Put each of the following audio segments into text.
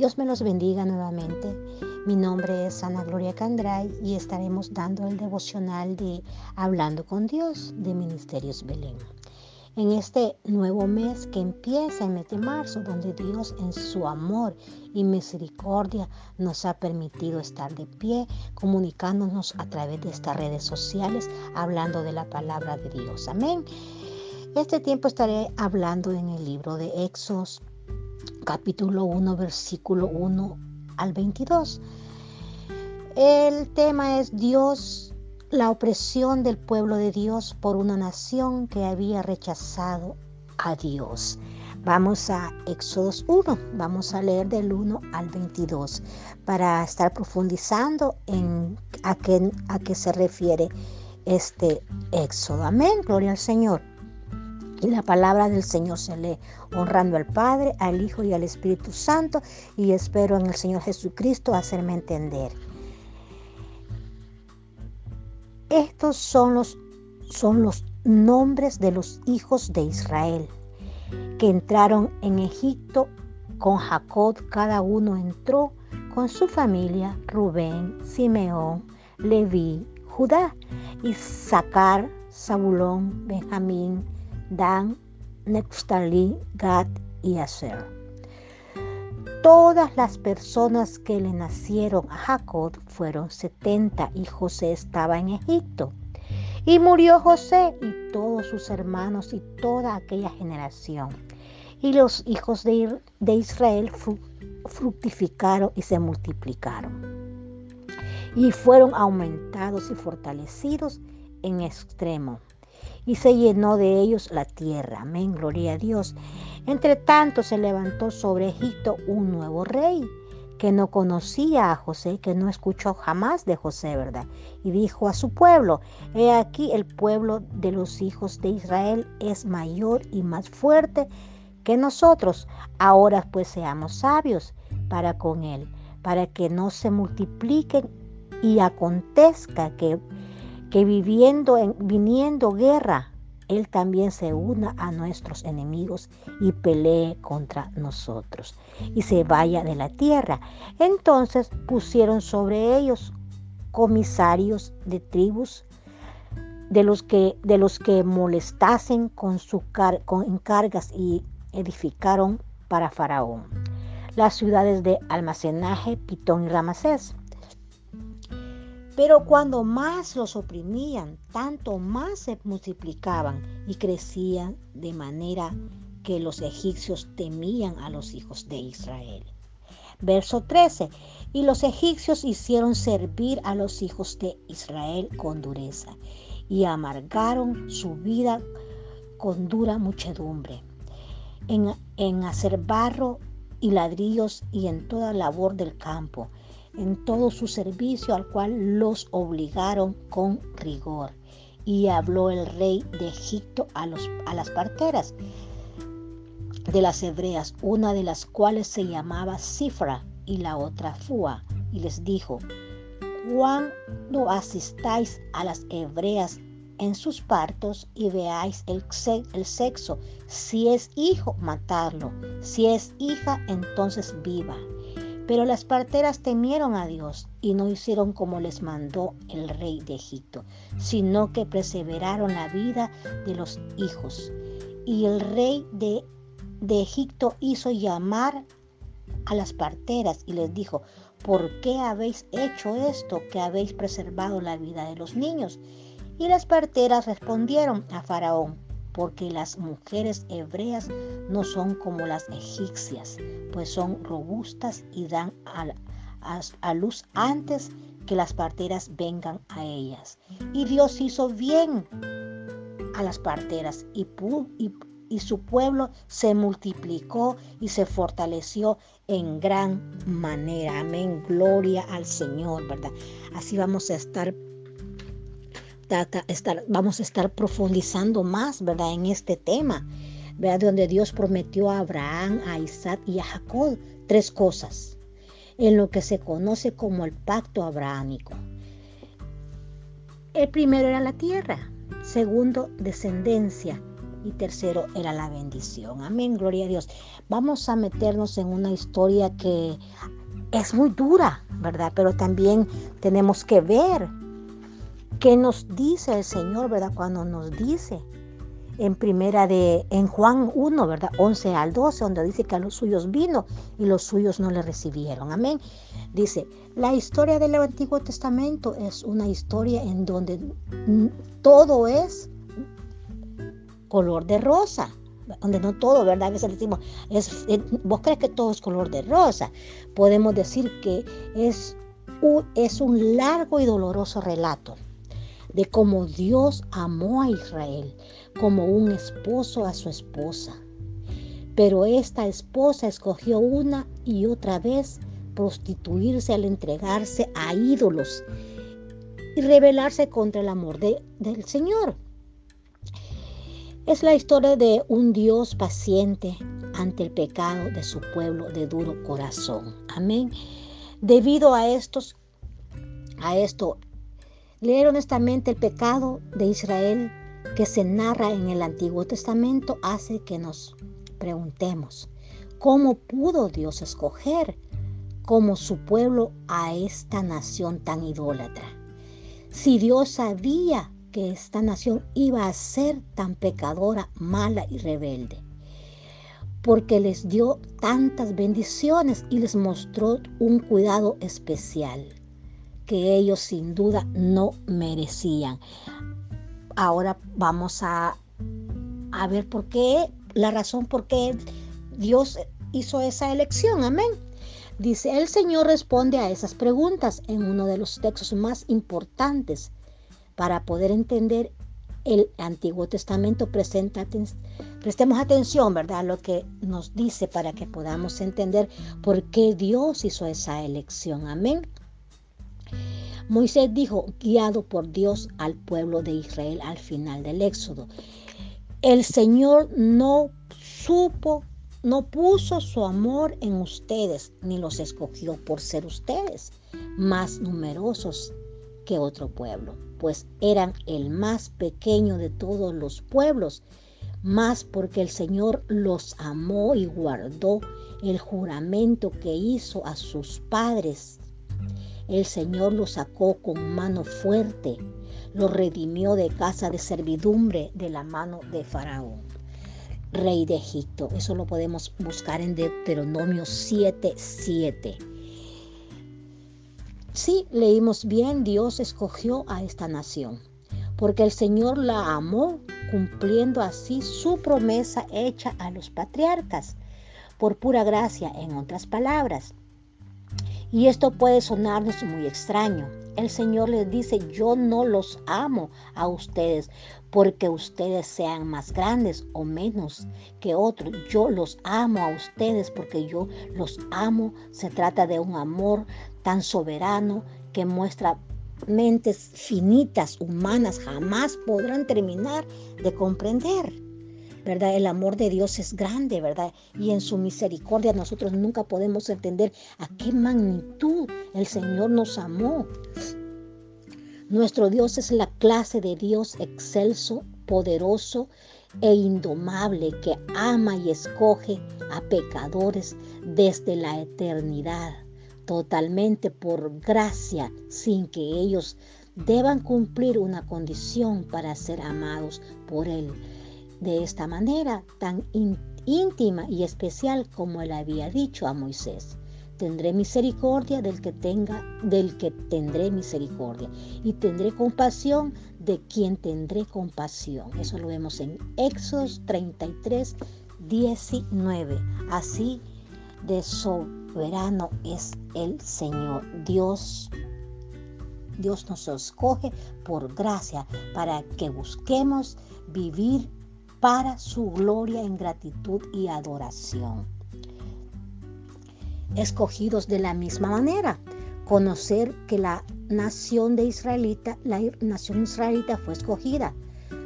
Dios me los bendiga nuevamente. Mi nombre es Ana Gloria Candray y estaremos dando el devocional de Hablando con Dios de Ministerios Belén. En este nuevo mes que empieza el mes de marzo, donde Dios en su amor y misericordia nos ha permitido estar de pie, comunicándonos a través de estas redes sociales, hablando de la palabra de Dios. Amén. Este tiempo estaré hablando en el libro de Éxodos capítulo 1, versículo 1 al 22. El tema es Dios, la opresión del pueblo de Dios por una nación que había rechazado a Dios. Vamos a Éxodos 1, vamos a leer del 1 al 22 para estar profundizando en a qué, a qué se refiere este Éxodo. Amén, gloria al Señor. Y la palabra del Señor se lee honrando al Padre, al Hijo y al Espíritu Santo. Y espero en el Señor Jesucristo hacerme entender. Estos son los, son los nombres de los hijos de Israel que entraron en Egipto con Jacob. Cada uno entró con su familia, Rubén, Simeón, Leví, Judá, Isaacar, Zabulón, Benjamín, Dan, Neftalí, Gad y Aser. Todas las personas que le nacieron a Jacob fueron setenta y José estaba en Egipto. Y murió José y todos sus hermanos y toda aquella generación. Y los hijos de, de Israel fructificaron y se multiplicaron. Y fueron aumentados y fortalecidos en extremo y se llenó de ellos la tierra. Amén, gloria a Dios. Entre tanto se levantó sobre Egipto un nuevo rey que no conocía a José, que no escuchó jamás de José, ¿verdad? Y dijo a su pueblo, he aquí el pueblo de los hijos de Israel es mayor y más fuerte que nosotros. Ahora pues seamos sabios para con él, para que no se multipliquen y acontezca que que viviendo en, viniendo guerra, Él también se una a nuestros enemigos y pelee contra nosotros y se vaya de la tierra. Entonces pusieron sobre ellos comisarios de tribus de los que, de los que molestasen con, su con encargas y edificaron para Faraón las ciudades de almacenaje, Pitón y Ramasés pero cuando más los oprimían, tanto más se multiplicaban y crecían de manera que los egipcios temían a los hijos de Israel. Verso 13. Y los egipcios hicieron servir a los hijos de Israel con dureza y amargaron su vida con dura muchedumbre, en, en hacer barro y ladrillos y en toda labor del campo en todo su servicio al cual los obligaron con rigor. Y habló el rey de Egipto a, los, a las parteras de las hebreas, una de las cuales se llamaba Cifra y la otra Fua, y les dijo, cuando asistáis a las hebreas en sus partos y veáis el, el, sexo, si es hijo, matarlo, si es hija, entonces viva. Pero las parteras temieron a Dios y no hicieron como les mandó el rey de Egipto, sino que perseveraron la vida de los hijos. Y el rey de, de Egipto hizo llamar a las parteras y les dijo, ¿por qué habéis hecho esto que habéis preservado la vida de los niños? Y las parteras respondieron a Faraón, porque las mujeres hebreas no son como las egipcias, pues son robustas y dan a, luz antes que las parteras vengan a ellas. Y Dios hizo bien a las parteras y, y, su pueblo se multiplicó y se fortaleció en gran manera. Amén. Gloria al Señor, ¿verdad? Así vamos a estar vamos a estar profundizando más, ¿verdad? En este tema, ¿verdad? Donde Dios prometió a Abraham, a Isaac y a Jacob tres cosas, en lo que se conoce como el pacto abrahámico. El primero era la tierra, segundo, descendencia, y tercero era la bendición. Amén, gloria a Dios. Vamos a meternos en una historia que es muy dura, ¿verdad? Pero también tenemos que ver qué nos dice el Señor, ¿verdad? Cuando nos dice en primera de en Juan 1, ¿verdad? 11 al 12, donde dice que a los suyos vino y los suyos no le recibieron. Amén. Dice, la historia del Antiguo Testamento es una historia en donde todo es color de rosa, donde no todo, ¿verdad? A veces decimos, vos crees que todo es color de rosa. Podemos decir que es un, es un largo y doloroso relato de cómo Dios amó a Israel como un esposo a su esposa. Pero esta esposa escogió una y otra vez prostituirse al entregarse a ídolos y rebelarse contra el amor de, del Señor. Es la historia de un Dios paciente ante el pecado de su pueblo de duro corazón. Amén. Debido a estos, a esto, leer honestamente el pecado de Israel que se narra en el Antiguo Testamento hace que nos preguntemos, ¿cómo pudo Dios escoger como su pueblo a esta nación tan idólatra? Si Dios sabía que esta nación iba a ser tan pecadora, mala y rebelde, porque les dio tantas bendiciones y les mostró un cuidado especial que ellos sin duda no merecían. Ahora vamos a, a ver por qué, la razón por qué Dios hizo esa elección. Amén. Dice, el Señor responde a esas preguntas en uno de los textos más importantes para poder entender el Antiguo Testamento. Presenta, prestemos atención, ¿verdad? Lo que nos dice para que podamos entender por qué Dios hizo esa elección. Amén. Moisés dijo, guiado por Dios al pueblo de Israel al final del Éxodo. El Señor no supo, no puso su amor en ustedes, ni los escogió por ser ustedes más numerosos que otro pueblo, pues eran el más pequeño de todos los pueblos, más porque el Señor los amó y guardó el juramento que hizo a sus padres el Señor lo sacó con mano fuerte, lo redimió de casa de servidumbre de la mano de Faraón, rey de Egipto. Eso lo podemos buscar en Deuteronomio 7:7. 7. Sí, leímos bien, Dios escogió a esta nación, porque el Señor la amó, cumpliendo así su promesa hecha a los patriarcas, por pura gracia, en otras palabras. Y esto puede sonarnos muy extraño. El Señor les dice, yo no los amo a ustedes porque ustedes sean más grandes o menos que otros. Yo los amo a ustedes porque yo los amo. Se trata de un amor tan soberano que muestra mentes finitas, humanas, jamás podrán terminar de comprender. ¿Verdad? El amor de Dios es grande, ¿verdad? Y en su misericordia nosotros nunca podemos entender a qué magnitud el Señor nos amó. Nuestro Dios es la clase de Dios excelso, poderoso e indomable que ama y escoge a pecadores desde la eternidad, totalmente por gracia, sin que ellos deban cumplir una condición para ser amados por Él de esta manera tan íntima y especial como él había dicho a Moisés. Tendré misericordia del que tenga, del que tendré misericordia, y tendré compasión de quien tendré compasión. Eso lo vemos en Éxodos 33, 19. Así de soberano es el Señor. Dios Dios nos escoge por gracia para que busquemos vivir para su gloria en gratitud y adoración. Escogidos de la misma manera, conocer que la nación de israelita, la nación israelita fue escogida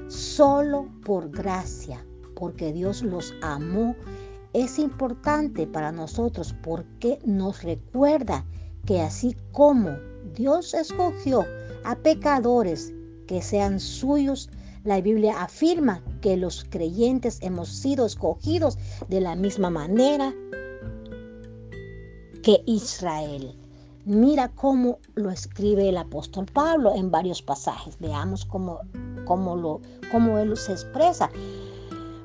solo por gracia, porque Dios los amó, es importante para nosotros porque nos recuerda que así como Dios escogió a pecadores que sean suyos, La Biblia afirma que los creyentes hemos sido escogidos de la misma manera que Israel. Mira cómo lo escribe el apóstol Pablo en varios pasajes. Veamos cómo, cómo, lo, cómo él se expresa.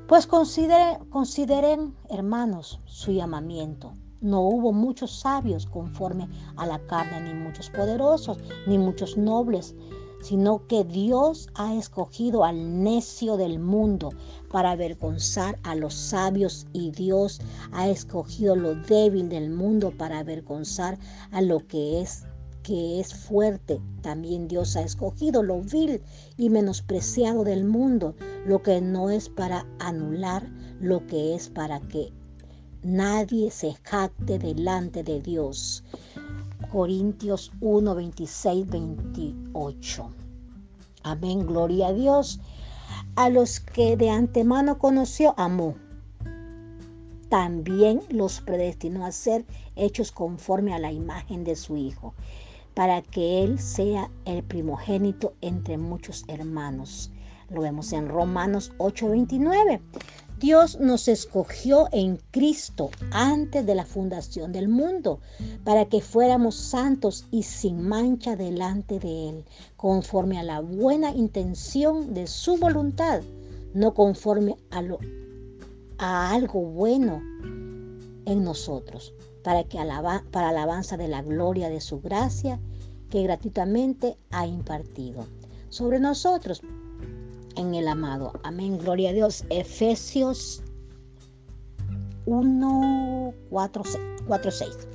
Pues consideren, consideren, hermanos, su llamamiento. No hubo muchos sabios conforme a la carne, ni muchos poderosos, ni muchos nobles, sino que Dios ha escogido al necio del mundo para avergonzar a los sabios y Dios ha escogido lo débil del mundo para avergonzar a lo que es que es fuerte. También Dios ha escogido lo vil y menospreciado del mundo, lo que no es para anular, lo que es para que nadie se jacte delante de Dios. Corintios 1, 26, 28. Amén, gloria a Dios. A los que de antemano conoció, amó. También los predestinó a ser hechos conforme a la imagen de su Hijo, para que Él sea el primogénito entre muchos hermanos. Lo vemos en Romanos 8:29. Dios nos escogió en Cristo antes de la fundación del mundo para que fuéramos santos y sin mancha delante de Él, conforme a la buena intención de su voluntad, no conforme a, lo, a algo bueno en nosotros, para que alaba, para alabanza de la gloria de su gracia que gratuitamente ha impartido. Sobre nosotros en el amado. Amén, gloria a Dios. Efesios 1, 4, 6.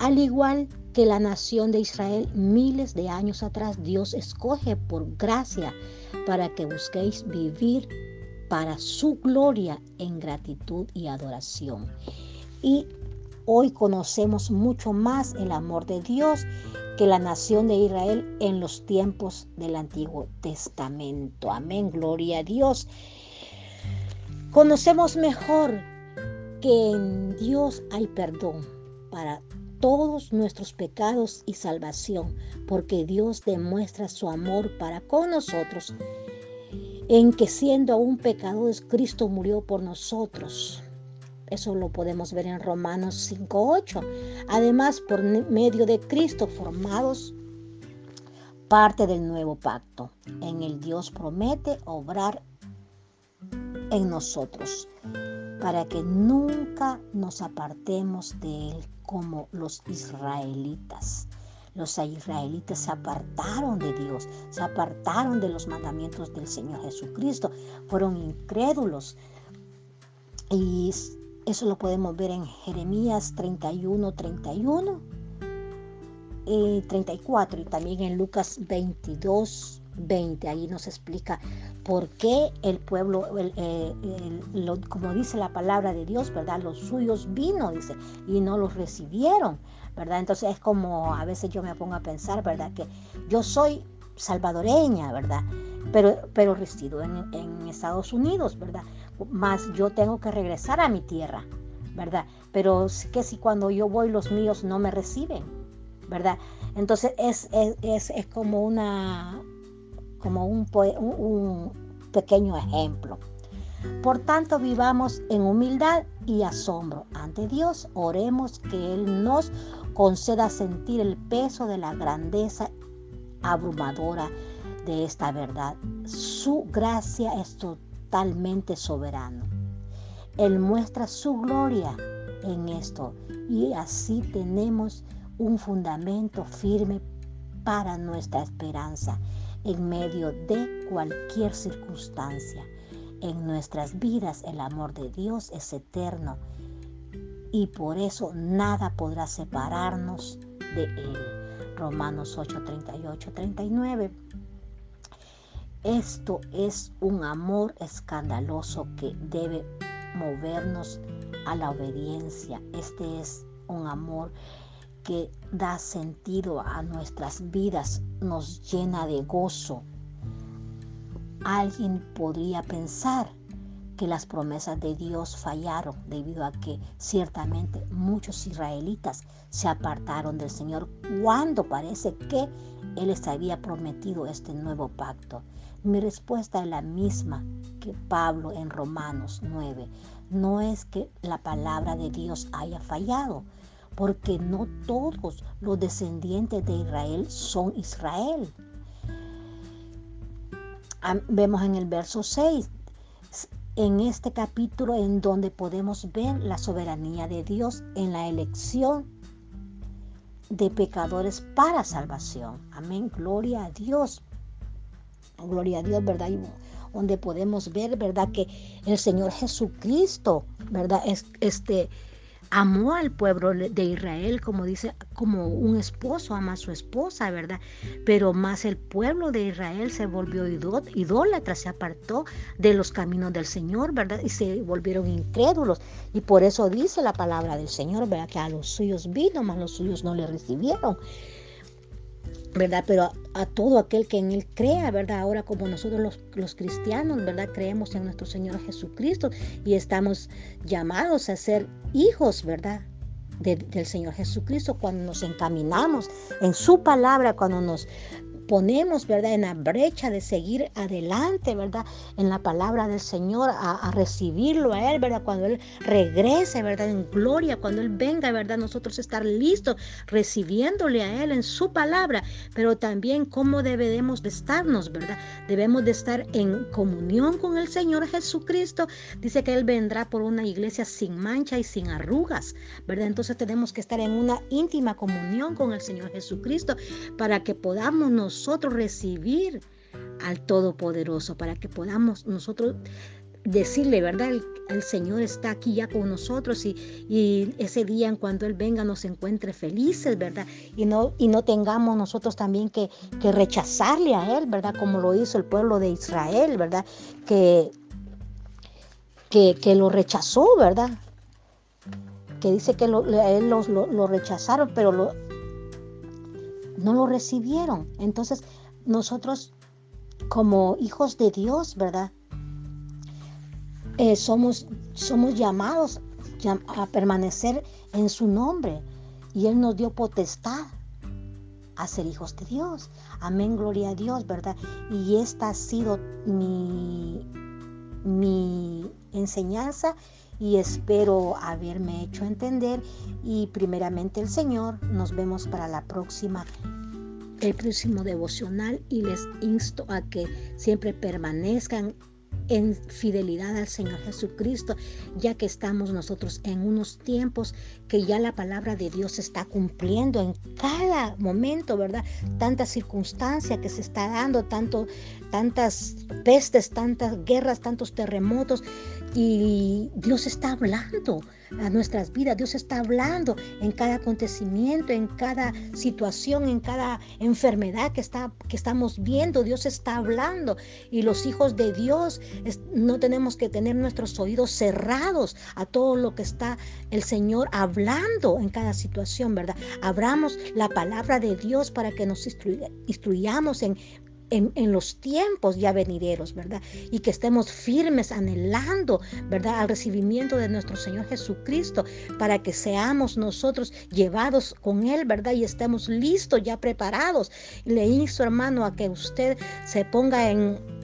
Al igual que la nación de Israel miles de años atrás, Dios escoge por gracia para que busquéis vivir para su gloria en gratitud y adoración. Y hoy conocemos mucho más el amor de Dios que la nación de Israel en los tiempos del Antiguo Testamento. Amén, gloria a Dios. Conocemos mejor que en Dios hay perdón para todos nuestros pecados y salvación, porque Dios demuestra su amor para con nosotros, en que siendo aún pecadores, Cristo murió por nosotros. Eso lo podemos ver en Romanos 5.8. Además, por medio de Cristo formados parte del nuevo pacto. En el Dios promete obrar en nosotros para que nunca nos apartemos de Él como los israelitas. Los israelitas se apartaron de Dios, se apartaron de los mandamientos del Señor Jesucristo, fueron incrédulos y eso lo podemos ver en Jeremías 31, 31 y 34 y también en Lucas 22, 20. Ahí nos explica por qué el pueblo, eh, como dice la palabra de Dios, ¿verdad? Los suyos vino, dice, y no los recibieron, ¿verdad? Entonces es como a veces yo me pongo a pensar, ¿verdad? Que yo soy salvadoreña, ¿verdad? Pero, pero resido en Estados Unidos, ¿verdad? Más yo tengo que regresar a mi tierra, ¿verdad? Pero que si cuando yo voy los míos no me reciben, ¿verdad? Entonces es, es, como una como un, un pequeño ejemplo. Por tanto, vivamos en humildad y asombro ante Dios. Oremos que Él nos conceda sentir el peso de la grandeza abrumadora de esta verdad. Su gracia es total totalmente soberano. Él muestra su gloria en esto y así tenemos un fundamento firme para nuestra esperanza en medio de cualquier circunstancia. En nuestras vidas el amor de Dios es eterno y por eso nada podrá separarnos de Él. Romanos 8, 38, 39. Esto es un amor escandaloso que debe movernos a la obediencia. Este es un amor que da sentido a nuestras vidas, nos llena de gozo. Alguien podría pensar, que las promesas de Dios fallaron debido a que ciertamente muchos israelitas se apartaron del Señor cuando parece que Él les había prometido este nuevo pacto. Mi respuesta es la misma que Pablo en Romanos 9. No es que la palabra de Dios haya fallado, porque no todos los descendientes de Israel son Israel. Vemos en el verso 6, en este capítulo en donde podemos ver la soberanía de Dios en la elección de pecadores para salvación. Amén, gloria a Dios. Gloria a Dios, ¿verdad? donde podemos ver, ¿verdad? Que el Señor Jesucristo, ¿verdad? Es, este, amó al pueblo de Israel, como dice, como un esposo ama a su esposa, ¿verdad? Pero más el pueblo de Israel se volvió idólatra, se apartó de los caminos del Señor, ¿verdad? Y se volvieron incrédulos. Y por eso dice la palabra del Señor, ¿verdad? Que a los suyos vino, mas los suyos no le recibieron. ¿verdad? Pero a, todo aquel que en Él crea, ¿verdad? Ahora como nosotros los, los, cristianos, ¿verdad? Creemos en nuestro Señor Jesucristo y estamos llamados a ser hijos, ¿verdad? del Señor Jesucristo cuando nos encaminamos en su palabra, cuando nos ponemos, ¿verdad?, en la brecha de seguir adelante, ¿verdad?, en la palabra del Señor, a, recibirlo a Él, ¿verdad?, cuando Él regrese, ¿verdad?, en gloria, cuando Él venga, ¿verdad?, nosotros estar listos recibiéndole a Él en su palabra, pero también cómo debemos de estarnos, ¿verdad? Debemos de estar en comunión con el Señor Jesucristo. Dice que Él vendrá por una iglesia sin mancha y sin arrugas, ¿verdad? Entonces tenemos que estar en una íntima comunión con el Señor Jesucristo para que podamos nosotros nosotros recibir al Todopoderoso, para que podamos nosotros decirle, ¿verdad? El, Señor está aquí ya con nosotros y, ese día en cuando Él venga nos encuentre felices, ¿verdad? Y no, y no tengamos nosotros también que, rechazarle a Él, ¿verdad? Como lo hizo el pueblo de Israel, ¿verdad? Que, que, lo rechazó, ¿verdad? Que dice que lo, él lo, lo rechazaron, pero lo, no lo recibieron. Entonces, nosotros como hijos de Dios, ¿verdad? Eh, somos, somos llamados a permanecer en su nombre y Él nos dio potestad a ser hijos de Dios. Amén, gloria a Dios, ¿verdad? Y esta ha sido mi, mi enseñanza y espero haberme hecho entender y primeramente el Señor. Nos vemos para la próxima el próximo devocional y les insto a que siempre permanezcan en fidelidad al Señor Jesucristo, ya que estamos nosotros en unos tiempos que ya la palabra de Dios se está cumpliendo en cada momento, ¿verdad? Tanta circunstancia que se está dando, tantas pestes, tantas guerras, tantos terremotos, y Dios está hablando a nuestras vidas, Dios está hablando en cada acontecimiento, en cada situación, en cada enfermedad que, está, que estamos viendo, Dios está hablando. Y los hijos de Dios no tenemos que tener nuestros oídos cerrados a todo lo que está el Señor hablando en cada situación, ¿verdad? Abramos la palabra de Dios para que nos instruyamos en los tiempos ya venideros, ¿verdad? Y que estemos firmes anhelando, ¿verdad? Al recibimiento de nuestro Señor Jesucristo para que seamos nosotros llevados con Él, ¿verdad? Y estemos listos, ya preparados. Le insto, hermano, a que usted se ponga en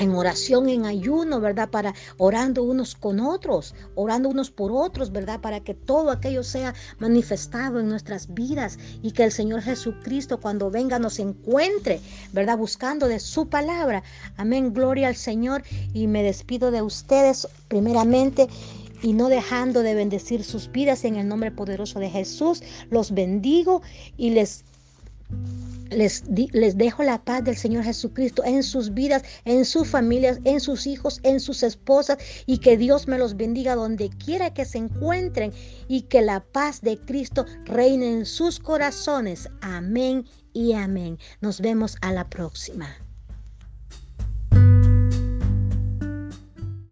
en oración, en ayuno, ¿verdad? Para orando unos con otros, orando unos por otros, ¿verdad? Para que todo aquello sea manifestado en nuestras vidas y que el Señor Jesucristo cuando venga nos encuentre, ¿verdad? Buscando de su palabra. Amén, gloria al Señor y me despido de ustedes primeramente y no dejando de bendecir sus vidas en el nombre poderoso de Jesús. Los bendigo y les les, dejo la paz del Señor Jesucristo en sus vidas, en sus familias, en sus hijos, en sus esposas y que Dios me los bendiga donde quiera que se encuentren y que la paz de Cristo reine en sus corazones. Amén y amén. Nos vemos a la próxima.